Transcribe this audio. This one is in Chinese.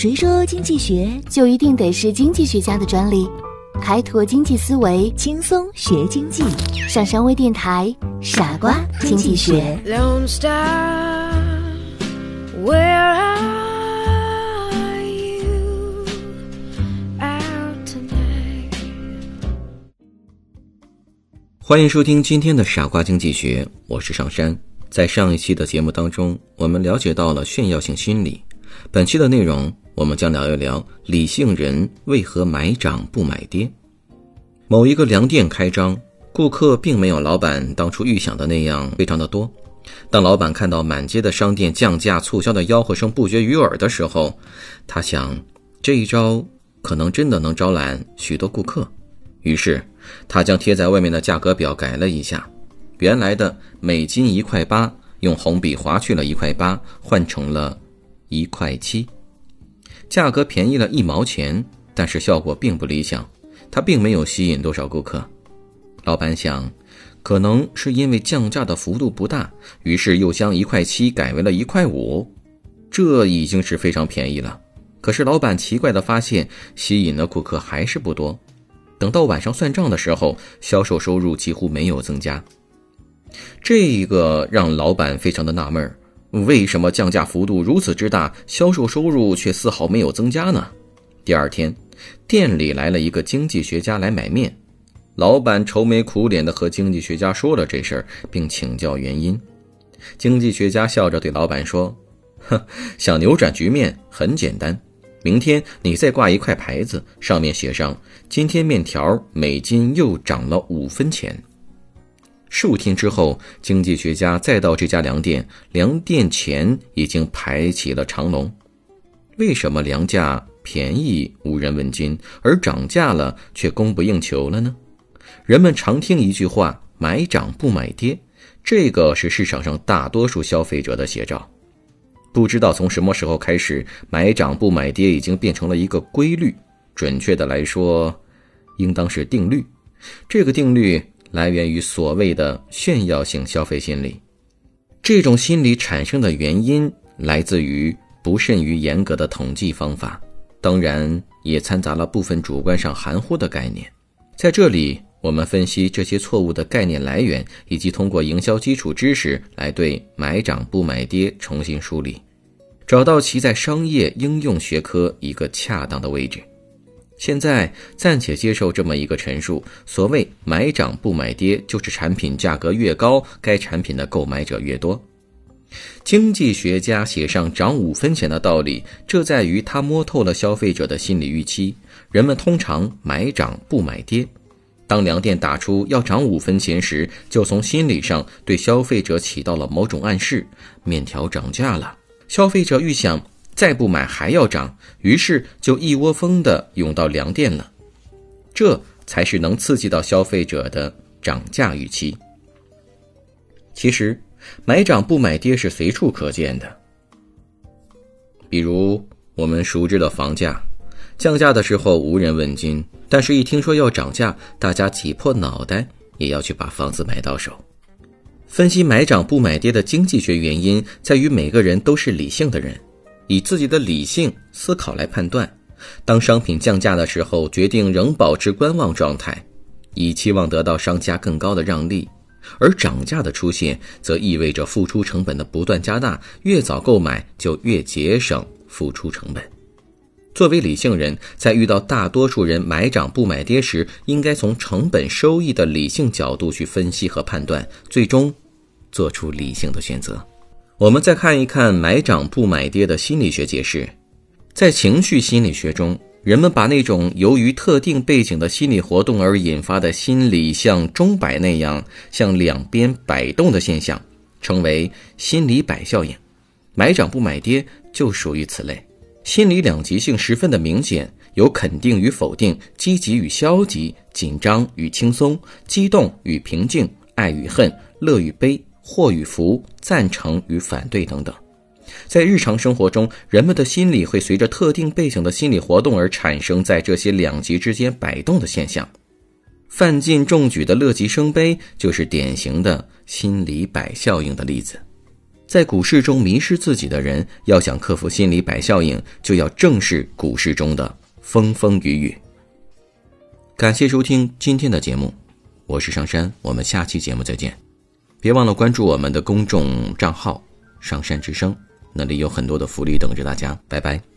谁说经济学就一定得是经济学家的专利？开拓经济思维，轻松学经济。上山微电台，傻瓜经济学。Where are you out tonight? 欢迎收听今天的傻瓜经济学，我是上山。在上一期的节目当中，我们了解到了炫耀性心理。本期的内容，我们将聊一聊理性人为何买涨不买跌。某一个粮店开张，顾客并没有老板当初预想的那样非常的多。当老板看到满街的商店降价促销的吆喝声不绝于耳的时候，他想，这一招可能真的能招揽许多顾客。于是，他将贴在外面的价格表改了一下。原来的每斤一块八，用红笔划去了一块八，换成了一块七，价格便宜了一毛钱，但是效果并不理想，它并没有吸引多少顾客。老板想，可能是因为降价的幅度不大，于是又将一块七改为了一块五，这已经是非常便宜了。可是老板奇怪的发现，吸引的顾客还是不多。等到晚上算账的时候，销售收入几乎没有增加。这个让老板非常的纳闷为什么降价幅度如此之大，销售收入却丝毫没有增加呢？第二天，店里来了一个经济学家来买面，老板愁眉苦脸的和经济学家说了这事儿，并请教原因。经济学家笑着对老板说：“哼，想扭转局面很简单，明天你再挂一块牌子，上面写上今天面条每斤又涨了五分钱。”数天之后，经济学家再到这家粮店，粮店前已经排起了长龙。为什么粮价便宜无人问津，而涨价了却供不应求了呢？人们常听一句话：“买涨不买跌”，这个是市场上大多数消费者的写照。不知道从什么时候开始，“买涨不买跌”已经变成了一个规律。准确的来说，应当是定律。这个定律。来源于所谓的炫耀性消费心理，这种心理产生的原因来自于不甚于严格的统计方法，当然也掺杂了部分主观上含糊的概念。在这里，我们分析这些错误的概念来源，以及通过营销基础知识来对买涨不买跌重新梳理，找到其在商业应用学科一个恰当的位置。现在暂且接受这么一个陈述：所谓买涨不买跌，就是产品价格越高，该产品的购买者越多。经济学家写上涨五分钱的道理，这在于他摸透了消费者的心理预期。人们通常买涨不买跌。当粮店打出要涨五分钱时，就从心理上对消费者起到了某种暗示：面条涨价了。消费者预想。再不买还要涨，于是就一窝蜂的涌到粮店了，这才是能刺激到消费者的涨价预期。其实，买涨不买跌是随处可见的，比如我们熟知的房价，降价的时候无人问津，但是一听说要涨价，大家挤破脑袋也要去把房子买到手。分析买涨不买跌的经济学原因，在于每个人都是理性的人。以自己的理性思考来判断，当商品降价的时候，决定仍保持观望状态，以期望得到商家更高的让利；而涨价的出现，则意味着付出成本的不断加大，越早购买就越节省付出成本。作为理性人，在遇到大多数人买涨不买跌时，应该从成本收益的理性角度去分析和判断，最终做出理性的选择。我们再看一看买涨不买跌的心理学解释，在情绪心理学中，人们把那种由于特定背景的心理活动而引发的心理像钟摆那样向两边摆动的现象，称为心理摆效应。买涨不买跌就属于此类，心理两极性十分的明显，有肯定与否定、积极与消极、紧张与轻松、激动与平静、爱与恨、乐与悲。祸与福、赞成与反对等等，在日常生活中，人们的心理会随着特定背景的心理活动而产生在这些两极之间摆动的现象。范进中举的乐极生悲就是典型的心理摆效应的例子。在股市中迷失自己的人，要想克服心理摆效应，就要正视股市中的风风雨雨。感谢收听今天的节目，我是上山，我们下期节目再见。别忘了关注我们的公众账号“上山之声”，那里有很多的福利等着大家。拜拜。